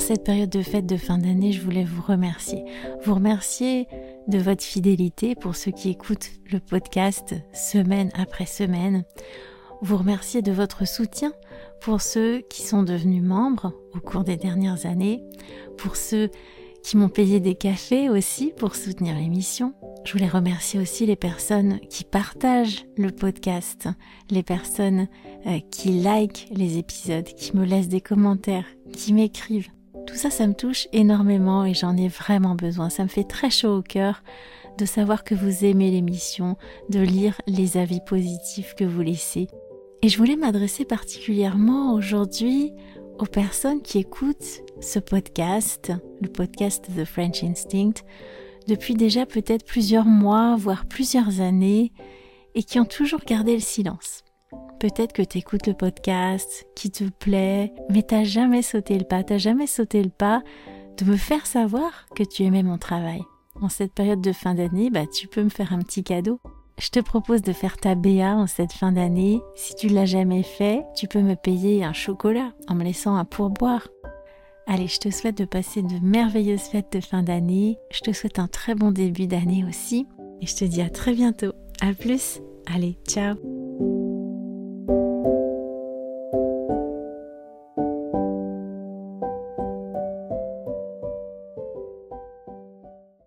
cette période de fête de fin d'année, je voulais vous remercier. Vous remercier de votre fidélité pour ceux qui écoutent le podcast semaine après semaine. Vous remercier de votre soutien pour ceux qui sont devenus membres au cours des dernières années, pour ceux qui m'ont payé des cafés aussi pour soutenir l'émission. Je voulais remercier aussi les personnes qui partagent le podcast, les personnes euh, qui likent les épisodes, qui me laissent des commentaires, qui m'écrivent. Tout ça, ça me touche énormément et j'en ai vraiment besoin. Ça me fait très chaud au cœur de savoir que vous aimez l'émission, de lire les avis positifs que vous laissez. Et je voulais m'adresser particulièrement aujourd'hui aux personnes qui écoutent ce podcast, le podcast The French Instinct, depuis déjà peut-être plusieurs mois, voire plusieurs années, et qui ont toujours gardé le silence. Peut-être que tu écoutes le podcast, qui te plaît, mais t'as jamais sauté le pas, t'as jamais sauté le pas de me faire savoir que tu aimais mon travail. En cette période de fin d'année, bah, tu peux me faire un petit cadeau. Je te propose de faire ta BA en cette fin d'année. Si tu l'as jamais fait, tu peux me payer un chocolat en me laissant un pourboire. Allez, je te souhaite de passer de merveilleuses fêtes de fin d'année. Je te souhaite un très bon début d'année aussi. Et je te dis à très bientôt. À plus. Allez, ciao.